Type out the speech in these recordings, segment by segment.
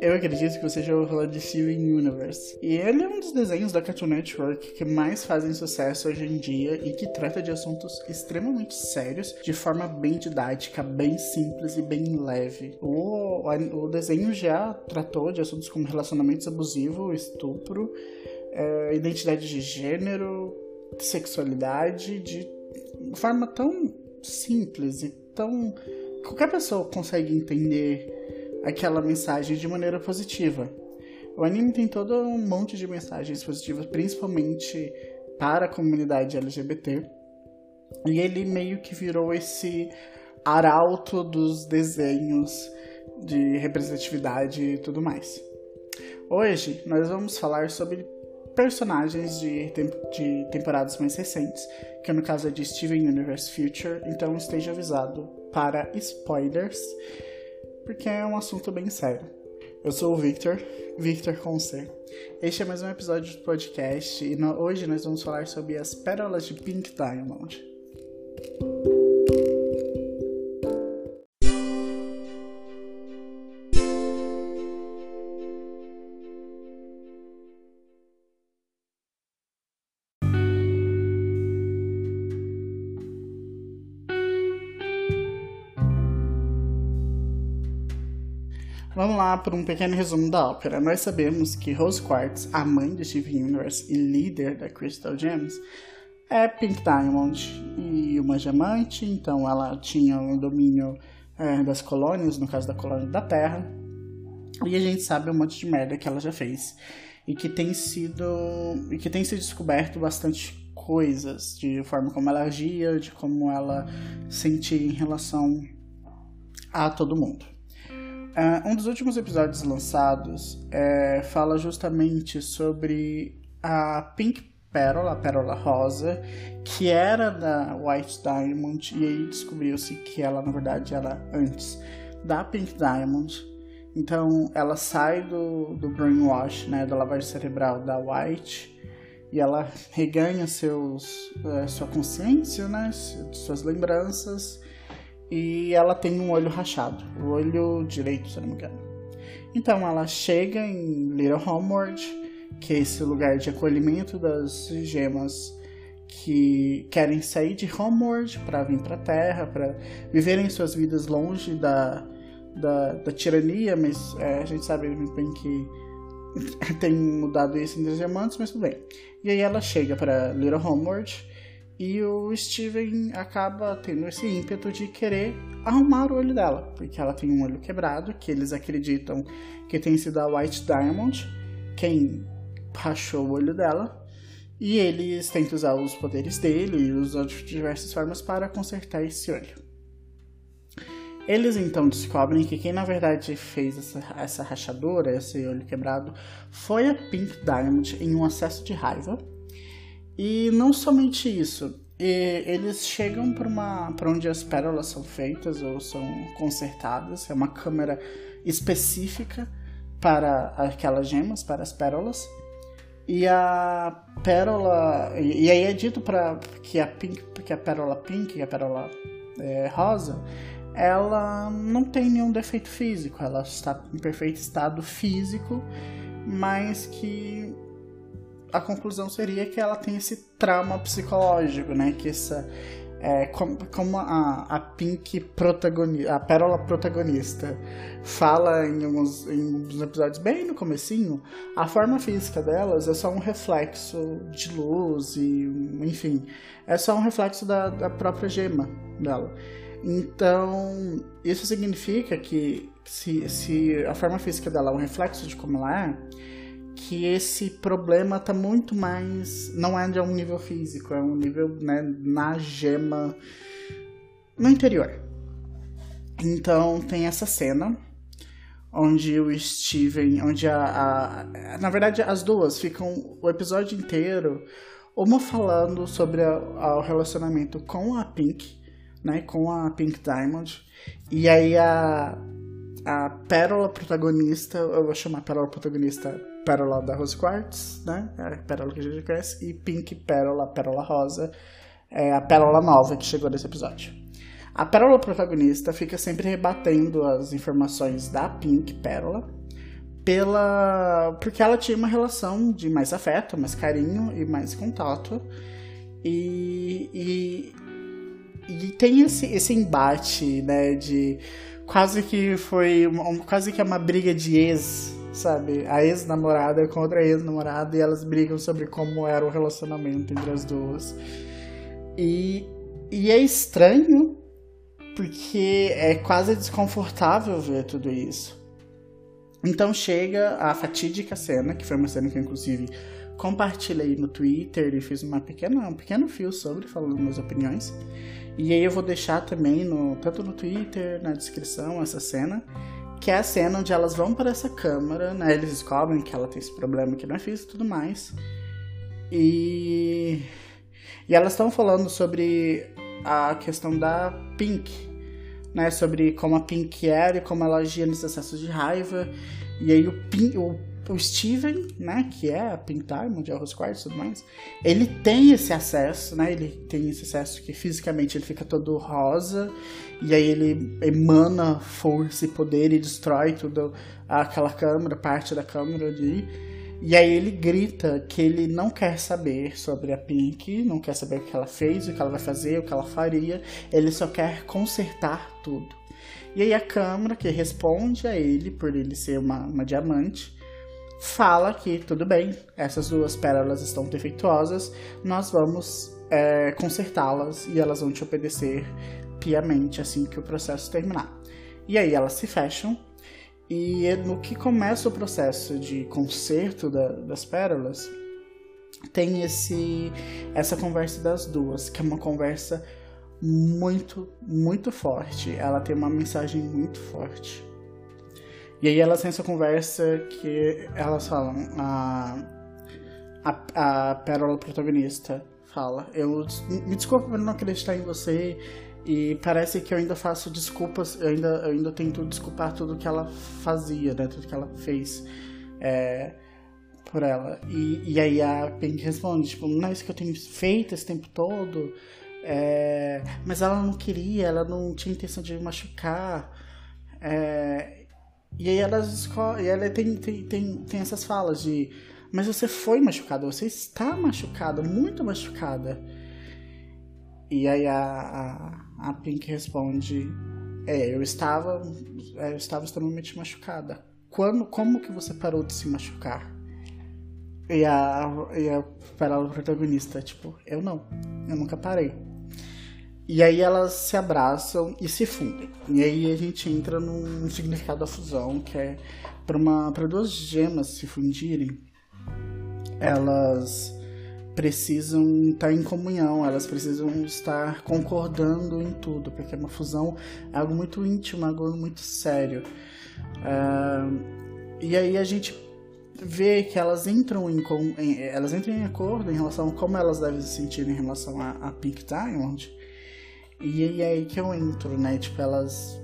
Eu acredito que você já ouviu falar de Steven Universe. E ele é um dos desenhos da Cartoon Network que mais fazem sucesso hoje em dia e que trata de assuntos extremamente sérios de forma bem didática, bem simples e bem leve. O, o desenho já tratou de assuntos como relacionamentos abusivos, estupro, é, identidade de gênero, sexualidade, de forma tão simples e tão. qualquer pessoa consegue entender aquela mensagem de maneira positiva. O anime tem todo um monte de mensagens positivas, principalmente para a comunidade LGBT. E ele meio que virou esse arauto dos desenhos de representatividade e tudo mais. Hoje nós vamos falar sobre personagens de, de temporadas mais recentes, que no caso é de Steven Universe Future, então esteja avisado para spoilers porque é um assunto bem sério. Eu sou o Victor, Victor com C. Este é mais um episódio do podcast e no, hoje nós vamos falar sobre as pérolas de Pink Diamond. Vamos lá para um pequeno resumo da ópera. Nós sabemos que Rose Quartz, a mãe de Steven Universe e líder da Crystal Gems, é Pink Diamond e uma diamante, então ela tinha o um domínio é, das colônias, no caso da colônia da Terra, e a gente sabe um monte de merda que ela já fez e que tem sido e que tem sido descoberto bastante coisas de forma como ela agia, de como ela sentia em relação a todo mundo. Uh, um dos últimos episódios lançados é, fala justamente sobre a Pink Pérola, a Pérola Rosa, que era da White Diamond, e aí descobriu-se que ela, na verdade, era antes da Pink Diamond. Então ela sai do, do brainwash, né, da lavagem cerebral da White, e ela reganha seus, uh, sua consciência, né, suas lembranças, e ela tem um olho rachado, o olho direito, se não me engano. Então ela chega em Little Homeward, que é esse lugar de acolhimento das gemas que querem sair de Homeward para vir para a Terra, para viverem suas vidas longe da, da, da tirania, mas é, a gente sabe muito bem que tem mudado isso os diamantes, mas tudo bem. E aí ela chega para Little Homeward e o Steven acaba tendo esse ímpeto de querer arrumar o olho dela, porque ela tem um olho quebrado, que eles acreditam que tem sido a White Diamond quem rachou o olho dela. E eles tentam usar os poderes dele e usam de diversas formas para consertar esse olho. Eles então descobrem que quem na verdade fez essa, essa rachadura, esse olho quebrado, foi a Pink Diamond em um acesso de raiva e não somente isso, eles chegam para onde as pérolas são feitas ou são consertadas, é uma câmera específica para aquelas gemas, para as pérolas. E a pérola. E, aí é dito para que a pink, que a pérola pink, que a pérola é, rosa, ela não tem nenhum defeito físico, ela está em perfeito estado físico, mas que a conclusão seria que ela tem esse trauma psicológico, né? Que essa é, como, como a, a Pink protagonista, a Pérola protagonista fala em alguns, em episódios bem no comecinho, a forma física delas é só um reflexo de luz e enfim, é só um reflexo da, da própria gema dela. Então, isso significa que se, se a forma física dela é um reflexo de como ela é, que esse problema tá muito mais. Não é de um nível físico, é um nível né, na gema no interior. Então tem essa cena onde o Steven, onde a, a, na verdade as duas ficam o episódio inteiro uma falando sobre a, a, o relacionamento com a Pink, né, com a Pink Diamond, e aí a a pérola protagonista, eu vou chamar pérola protagonista Pérola da Rose Quartz, né? É a pérola que a gente conhece, e Pink Pérola, Pérola Rosa, é a pérola nova que chegou nesse episódio. A pérola protagonista fica sempre rebatendo as informações da Pink Pérola pela porque ela tinha uma relação de mais afeto, mais carinho e mais contato. E, e, e tem esse, esse embate, né, de quase que foi quase que é uma briga de ex, sabe? A ex-namorada contra a ex-namorada e elas brigam sobre como era o relacionamento entre as duas. E, e é estranho porque é quase desconfortável ver tudo isso. Então chega a fatídica cena, que foi uma cena que eu inclusive compartilhei no Twitter e fiz uma pequena, um pequeno fio sobre, falando minhas opiniões. E aí eu vou deixar também, no, tanto no Twitter, na descrição, essa cena, que é a cena onde elas vão para essa câmara, né? Eles descobrem que ela tem esse problema que não é físico e tudo mais. E, e elas estão falando sobre a questão da Pink, né, sobre como a Pink era e como ela agia nos acessos de raiva. E aí o, Pink, o, o Steven, né, que é a é o Rose Quartz e tudo mais, ele tem esse acesso, né, ele tem esse acesso que fisicamente ele fica todo rosa, e aí ele emana força e poder e destrói tudo aquela câmera, parte da câmera ali. E aí ele grita que ele não quer saber sobre a Pink, não quer saber o que ela fez, o que ela vai fazer, o que ela faria. Ele só quer consertar tudo. E aí a câmera que responde a ele, por ele ser uma, uma diamante, fala que tudo bem, essas duas pérolas estão defeituosas, nós vamos é, consertá-las e elas vão te obedecer piamente assim que o processo terminar. E aí elas se fecham e no que começa o processo de conserto da, das pérolas, tem esse essa conversa das duas, que é uma conversa muito, muito forte. Ela tem uma mensagem muito forte. E aí elas têm essa conversa que elas falam, a, a, a pérola protagonista fala, eu me desculpa por não acreditar em você, e parece que eu ainda faço desculpas, eu ainda, eu ainda tento desculpar tudo que ela fazia, né? Tudo que ela fez é, por ela. E, e aí a Pink responde, tipo, não é isso que eu tenho feito esse tempo todo. É, mas ela não queria, ela não tinha intenção de machucar. É, e aí elas e ela tem, tem, tem, tem essas falas de mas você foi machucada, você está machucada, muito machucada. E aí a, a, a Pink responde: É, eu estava, é, eu estava extremamente machucada. Quando, como que você parou de se machucar? E a, e a palavra protagonista, tipo, eu não, eu nunca parei. E aí elas se abraçam e se fundem. E aí a gente entra num significado da fusão, que é para duas gemas se fundirem, elas precisam estar em comunhão, elas precisam estar concordando em tudo, porque uma fusão é algo muito íntimo, algo muito sério. Uh, e aí a gente vê que elas entram em, em, elas entram em acordo em relação a como elas devem se sentir em relação a, a Pink Diamond. E é aí que eu entro, né? Tipo, elas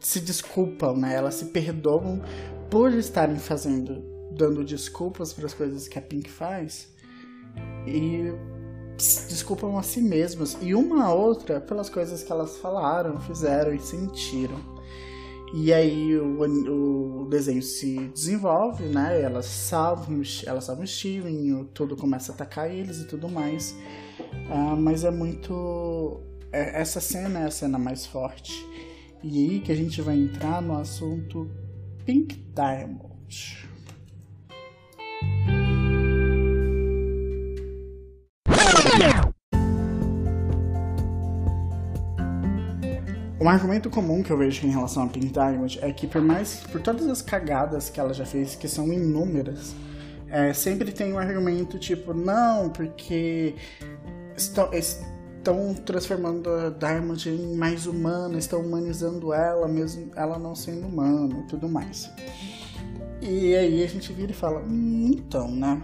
se desculpam, né? Elas se perdoam por estarem fazendo dando desculpas para as coisas que a Pink faz e desculpam a si mesmas e uma a outra pelas coisas que elas falaram, fizeram e sentiram. E aí o, o desenho se desenvolve, né? Elas salvam, elas salvam o Steven, tudo começa a atacar eles e tudo mais. Uh, mas é muito. É, essa cena é a cena mais forte. E aí que a gente vai entrar no assunto Pink Diamond. Um argumento comum que eu vejo em relação a Pink Diamond é que por mais por todas as cagadas que ela já fez, que são inúmeras, é, sempre tem um argumento tipo, não, porque estão, estão transformando a Diamond em mais humana, estão humanizando ela, mesmo ela não sendo humana e tudo mais. E aí a gente vira e fala, hum, então, né?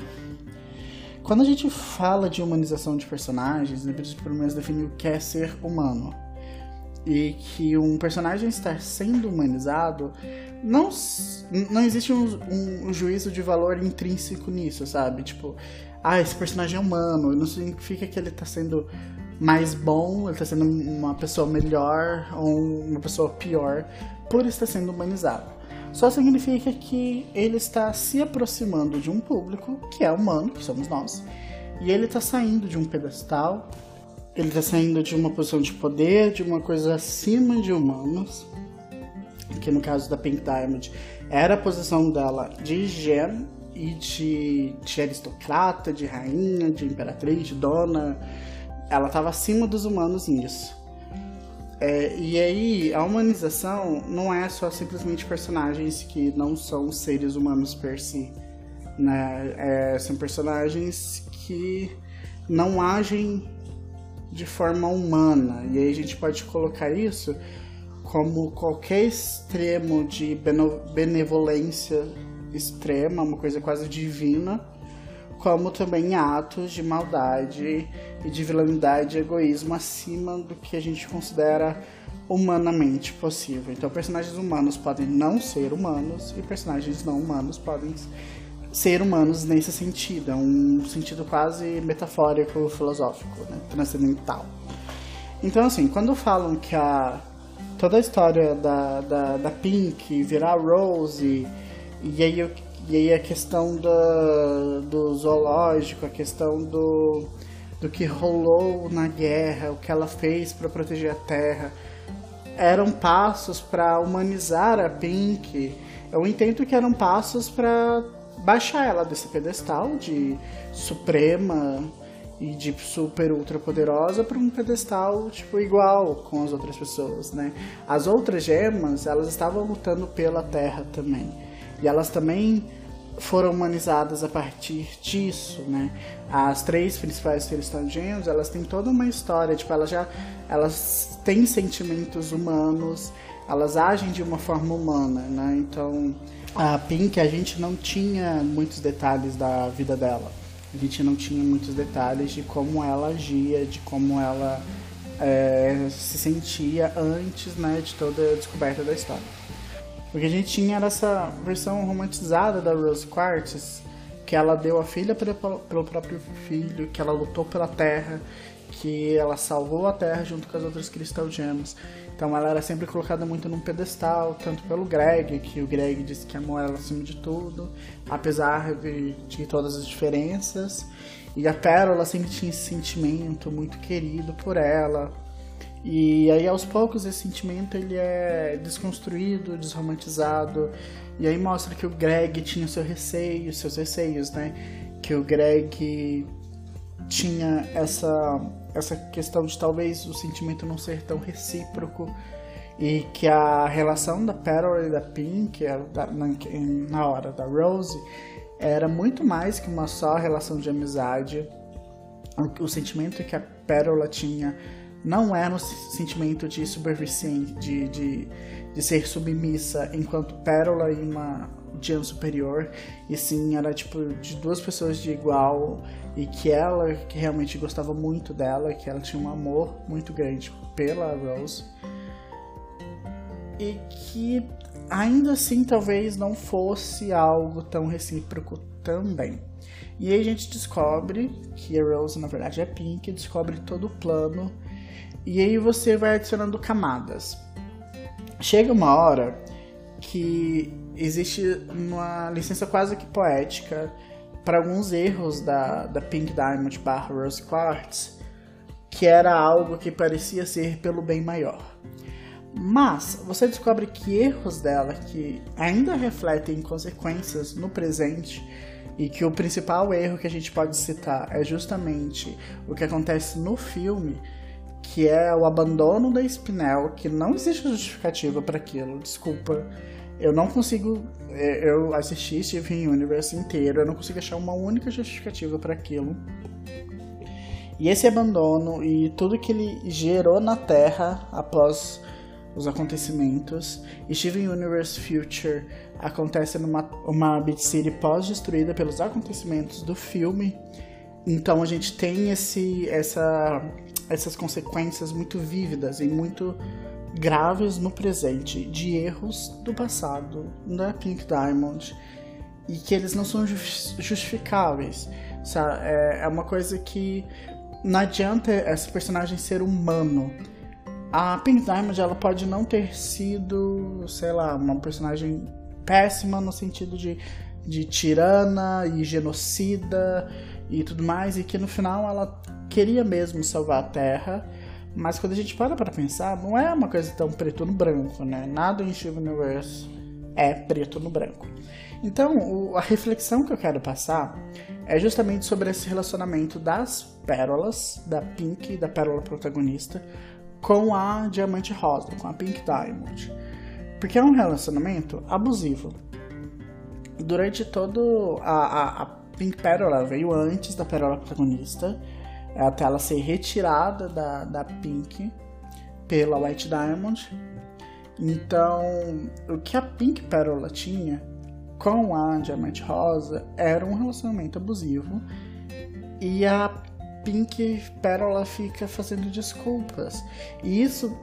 Quando a gente fala de humanização de personagens, deveria pelo menos definir o que é ser humano. E que um personagem estar sendo humanizado, não, não existe um, um, juízo de valor intrínseco nisso, sabe? Tipo, ah, esse personagem é humano, não significa que ele está sendo mais bom, ele está sendo uma pessoa melhor ou uma pessoa pior por estar sendo humanizado. Só significa que ele está se aproximando de um público que é humano, que somos nós, e ele está saindo de um pedestal, ele está saindo de uma posição de poder, de uma coisa acima de humanos, que no caso da Pink Diamond era a posição dela de gênero e de, de aristocrata, de rainha, de imperatriz, de dona. Ela estava acima dos humanos nisso. É, e aí, a humanização não é só simplesmente personagens que não são seres humanos per si. Né? É, são personagens que não agem de forma humana. E aí a gente pode colocar isso como qualquer extremo de benevolência extrema, uma coisa quase divina, como também atos de maldade e de vilanidade e egoísmo acima do que a gente considera humanamente possível. Então, personagens humanos podem não ser humanos e personagens não humanos podem ser humanos nesse sentido. É um sentido quase metafórico, filosófico, né? transcendental. Então, assim, quando falam que a toda a história da, da, da Pink virar Rose e aí, e aí a questão do, do zoológico, a questão do, do que rolou na guerra, o que ela fez para proteger a Terra, eram passos para humanizar a Pink. Eu entendo que eram passos para baixar ela desse pedestal de suprema e de super ultra poderosa para um pedestal tipo igual com as outras pessoas, né? As outras gemas, elas estavam lutando pela Terra também. E elas também foram humanizadas a partir disso, né? As três principais Celestial Gems, elas têm toda uma história, tipo, elas já elas têm sentimentos humanos, elas agem de uma forma humana, né? Então, a Pink, a gente não tinha muitos detalhes da vida dela. A gente não tinha muitos detalhes de como ela agia, de como ela é, se sentia antes, né, de toda a descoberta da história. O que a gente tinha era essa versão romantizada da Rose Quartz, que ela deu a filha pelo próprio filho, que ela lutou pela terra, que ela salvou a terra junto com as outras Crystal Gems. Então ela era sempre colocada muito num pedestal, tanto pelo Greg, que o Greg disse que amou ela acima de tudo, apesar de, de todas as diferenças. E a Pérola sempre tinha esse sentimento muito querido por ela, e aí aos poucos esse sentimento ele é desconstruído, desromantizado, e aí mostra que o Greg tinha seu receio, seus receios, né? Que o Greg tinha essa essa questão de talvez o sentimento não ser tão recíproco e que a relação da Pearl e da Pink na, na hora da Rose era muito mais que uma só relação de amizade. O, o sentimento que a Pérola tinha não era um sentimento de de, de, de ser submissa enquanto pérola e uma Dian superior, e sim era tipo de duas pessoas de igual e que ela que realmente gostava muito dela, que ela tinha um amor muito grande pela Rose e que ainda assim talvez não fosse algo tão recíproco também. E aí a gente descobre que a Rose na verdade é Pink, descobre todo o plano e aí você vai adicionando camadas. Chega uma hora que existe uma licença quase que poética para alguns erros da, da Pink Diamond barra Rose Quartz, que era algo que parecia ser pelo bem maior. Mas você descobre que erros dela que ainda refletem consequências no presente e que o principal erro que a gente pode citar é justamente o que acontece no filme que é o abandono da Spinel, que não existe justificativa para aquilo, desculpa. Eu não consigo. É, eu assisti Steven Universe inteiro, eu não consigo achar uma única justificativa para aquilo. E esse abandono e tudo que ele gerou na Terra após os acontecimentos. Steven Universe Future acontece numa uma Beat City pós-destruída pelos acontecimentos do filme. Então a gente tem esse, essa essas consequências muito vívidas e muito graves no presente de erros do passado da Pink Diamond e que eles não são justificáveis. É uma coisa que não adianta essa personagem ser humano. A Pink Diamond ela pode não ter sido, sei lá, uma personagem péssima no sentido de, de tirana e genocida e tudo mais, e que no final ela queria mesmo salvar a Terra. Mas quando a gente para para pensar, não é uma coisa tão preto no branco, né? Nada em Steven Universe é preto no branco. Então, o, a reflexão que eu quero passar é justamente sobre esse relacionamento das pérolas, da Pink, da pérola protagonista, com a Diamante Rosa, com a Pink Diamond. Porque é um relacionamento abusivo. Durante todo. A, a, a Pink Pérola veio antes da pérola protagonista, até ela ser retirada da, da Pink pela White Diamond. Então, o que a Pink Pérola tinha com a Diamante Rosa era um relacionamento abusivo e a Pink Pérola fica fazendo desculpas. E isso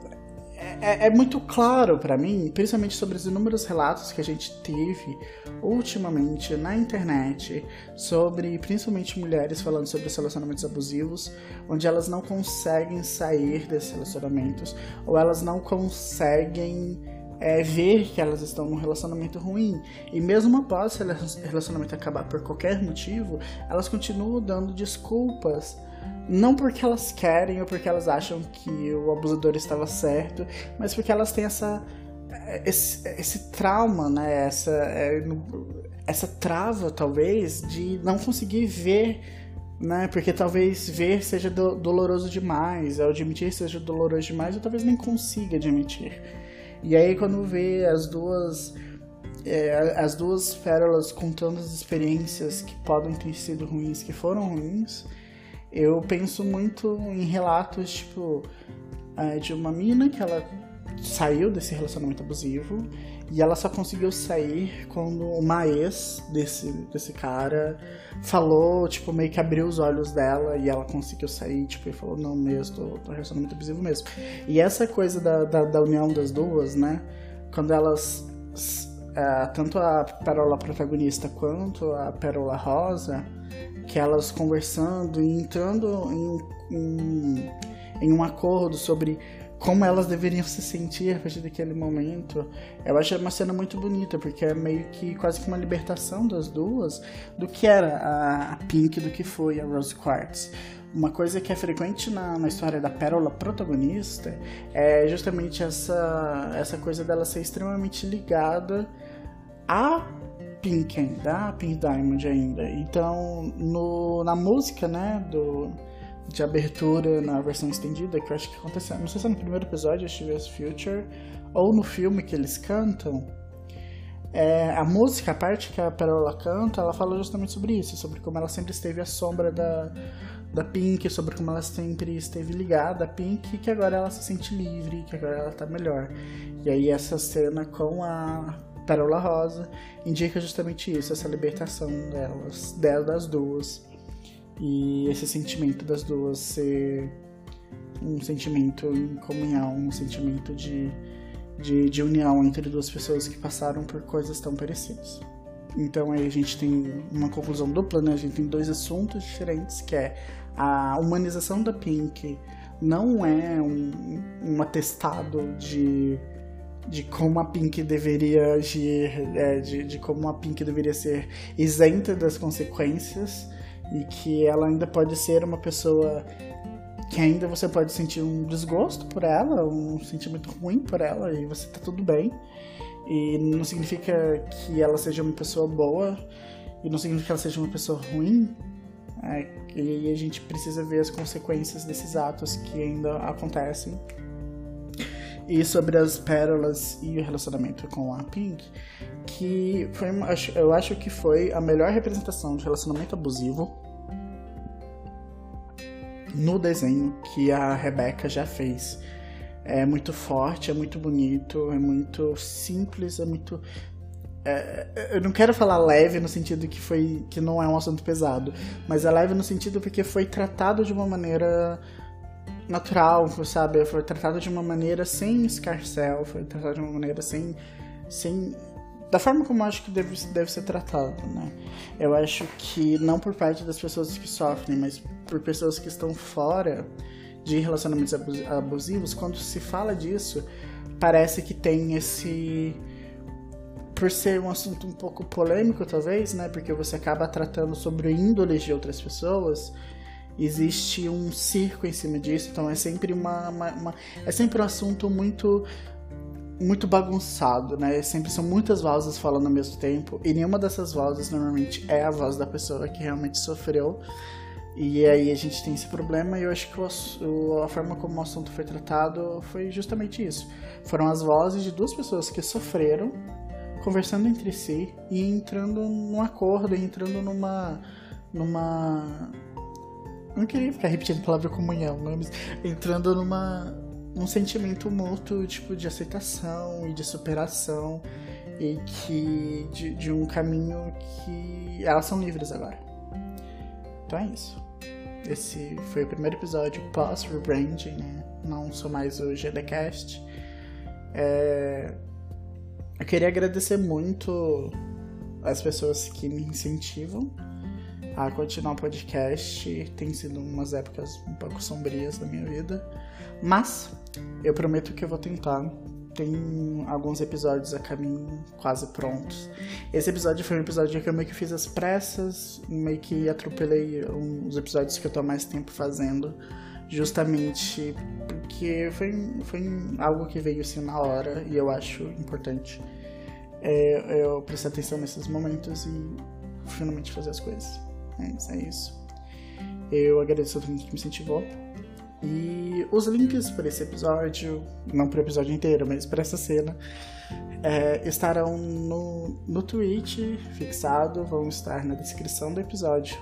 é, é muito claro para mim, principalmente sobre os inúmeros relatos que a gente teve ultimamente na internet sobre principalmente mulheres falando sobre os relacionamentos abusivos, onde elas não conseguem sair desses relacionamentos ou elas não conseguem é, ver que elas estão num relacionamento ruim. E mesmo após esse relacionamento acabar por qualquer motivo, elas continuam dando desculpas. Não porque elas querem ou porque elas acham que o abusador estava certo, mas porque elas têm essa. Esse, esse trauma, né? Essa, é, essa trava, talvez, de não conseguir ver né? Porque talvez ver seja do, doloroso demais, admitir seja doloroso demais, ou talvez nem consiga admitir. E aí quando vê as duas é, as duas pérolas contando as experiências que podem ter sido ruins, que foram ruins, eu penso muito em relatos tipo é, de uma mina que ela saiu desse relacionamento abusivo e ela só conseguiu sair quando uma ex desse, desse cara falou, tipo, meio que abriu os olhos dela e ela conseguiu sair, tipo, e falou, não mesmo, tô, tô relacionamento abusivo mesmo. E essa coisa da, da, da união das duas, né? Quando elas. É, tanto a Pérola protagonista quanto a Pérola Rosa, que elas conversando e entrando em, em, em um acordo sobre como elas deveriam se sentir a partir daquele momento. Eu achei uma cena muito bonita, porque é meio que quase que uma libertação das duas do que era a, Pink do que foi a Rose Quartz. Uma coisa que é frequente na, na história da Pérola protagonista é justamente essa, essa coisa dela ser extremamente ligada a Pink ainda, Pink Diamond ainda. Então, no, na música, né, do de abertura na versão estendida, que eu acho que aconteceu, não sei se é no primeiro episódio, Steve's Future, ou no filme que eles cantam, é, a música, a parte que a Perola canta, ela fala justamente sobre isso, sobre como ela sempre esteve à sombra da, da Pink, sobre como ela sempre esteve ligada a Pink, que agora ela se sente livre, que agora ela tá melhor. E aí essa cena com a Perola Rosa indica justamente isso, essa libertação delas, delas das duas. E esse sentimento das duas ser um sentimento em comunhão, um sentimento de, de, de união entre duas pessoas que passaram por coisas tão parecidas. Então aí a gente tem uma conclusão dupla, né? A gente tem dois assuntos diferentes, que é a humanização da Pink não é um, um atestado de, de como a Pink deveria agir, é, de, de como a Pink deveria ser isenta das consequências, e que ela ainda pode ser uma pessoa que ainda você pode sentir um desgosto por ela, um sentimento ruim por ela e você tá tudo bem. E não significa que ela seja uma pessoa boa e não significa que ela seja uma pessoa ruim. É, e a gente precisa ver as consequências desses atos que ainda acontecem. E sobre as pérolas e o relacionamento com a Pink, que foi, eu acho que foi a melhor representação de relacionamento abusivo no desenho que a Rebecca já fez. É muito forte, é muito bonito, é muito simples, é muito. É, eu não quero falar leve no sentido que foi que não é um assunto pesado, mas é leve no sentido porque foi tratado de uma maneira natural, sabe? Foi tratado de uma maneira sem escarcel, foi tratado de uma maneira sem sem da forma como eu acho que deve, deve ser tratado, né? Eu acho que não por parte das pessoas que sofrem, mas por pessoas que estão fora de relacionamentos abusivos, quando se fala disso, parece que tem esse por ser um assunto um pouco polêmico, talvez, né? Porque você acaba tratando sobre índoles de outras pessoas. Existe um circo em cima disso, então é sempre uma, uma, uma é sempre um assunto muito muito bagunçado, né? Sempre são muitas vozes falando ao mesmo tempo e nenhuma dessas vozes normalmente é a voz da pessoa que realmente sofreu. E aí a gente tem esse problema e eu acho que o, a forma como o assunto foi tratado foi justamente isso. Foram as vozes de duas pessoas que sofreram conversando entre si e entrando num acordo, entrando numa numa não queria ficar repetindo a palavra comunhão, né? mas entrando numa um sentimento mútuo tipo de aceitação e de superação e que de, de um caminho que elas são livres agora. Então é isso. Esse foi o primeiro episódio pós-rebranding, né? Não sou mais o GDcast. É... Eu queria agradecer muito as pessoas que me incentivam a continuar o podcast. Tem sido umas épocas um pouco sombrias da minha vida, mas eu prometo que eu vou tentar. Tem alguns episódios a caminho quase prontos. Esse episódio foi um episódio que eu meio que fiz as pressas, meio que atropelei uns episódios que eu tô mais tempo fazendo, justamente porque foi, foi algo que veio assim na hora e eu acho importante é, eu prestar atenção nesses momentos e finalmente fazer as coisas. É, é isso. Eu agradeço a todo mundo que me incentivou. E os links para esse episódio, não para o episódio inteiro, mas para essa cena, é, estarão no, no tweet fixado, vão estar na descrição do episódio.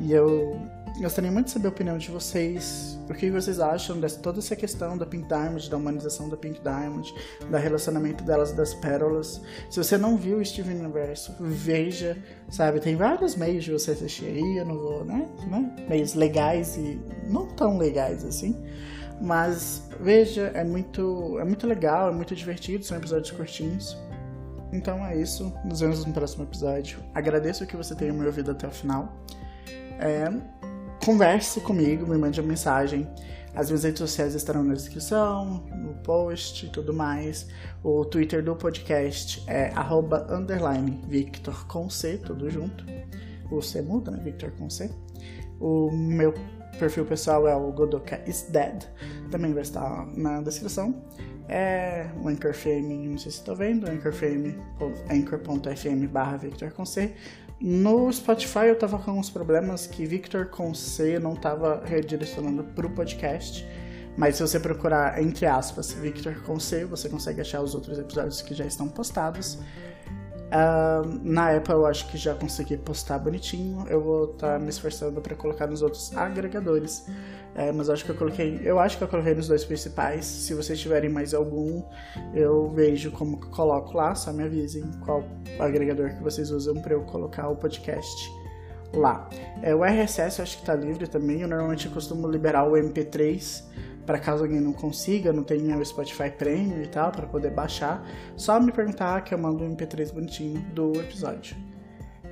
E eu gostaria muito de saber a opinião de vocês. O que vocês acham de toda essa questão da Pink Diamond, da humanização da Pink Diamond, do relacionamento delas das pérolas. Se você não viu o Steven Universo, veja, sabe? Tem vários meios de você assistir aí, eu não vou, né? né? Meios legais e não tão legais assim. Mas veja, é muito, é muito legal, é muito divertido, são episódios curtinhos. Então é isso, nos vemos no próximo episódio. Agradeço que você tenha me ouvido até o final. É, converse comigo, me mande uma mensagem. As minhas redes sociais estarão na descrição, no post e tudo mais. O Twitter do podcast é arroba underline Victor com C, tudo junto. O C muda, né? Victor com C. O meu perfil pessoal é o Godoka is Dead. Também vai estar na descrição. É o Anchor FM, não sei se estão vendo, anchor.fm anchor barra Victor com C. No Spotify eu tava com uns problemas que Victor com C não tava redirecionando pro podcast. Mas se você procurar, entre aspas, Victor com C, você consegue achar os outros episódios que já estão postados. Uh, na Apple eu acho que já consegui postar bonitinho. Eu vou estar tá me esforçando para colocar nos outros agregadores. É, mas acho que eu coloquei. Eu acho que eu coloquei nos dois principais. Se vocês tiverem mais algum, eu vejo como coloco lá. Só me avisem qual agregador que vocês usam para eu colocar o podcast lá. É, o RSS eu acho que está livre também. Eu normalmente costumo liberar o MP3 para caso alguém não consiga, não tenha o Spotify Premium e tal, para poder baixar. Só me perguntar que eu mando um MP3 bonitinho do episódio.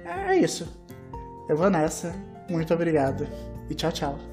É isso. Eu vou nessa. Muito obrigado e tchau, tchau.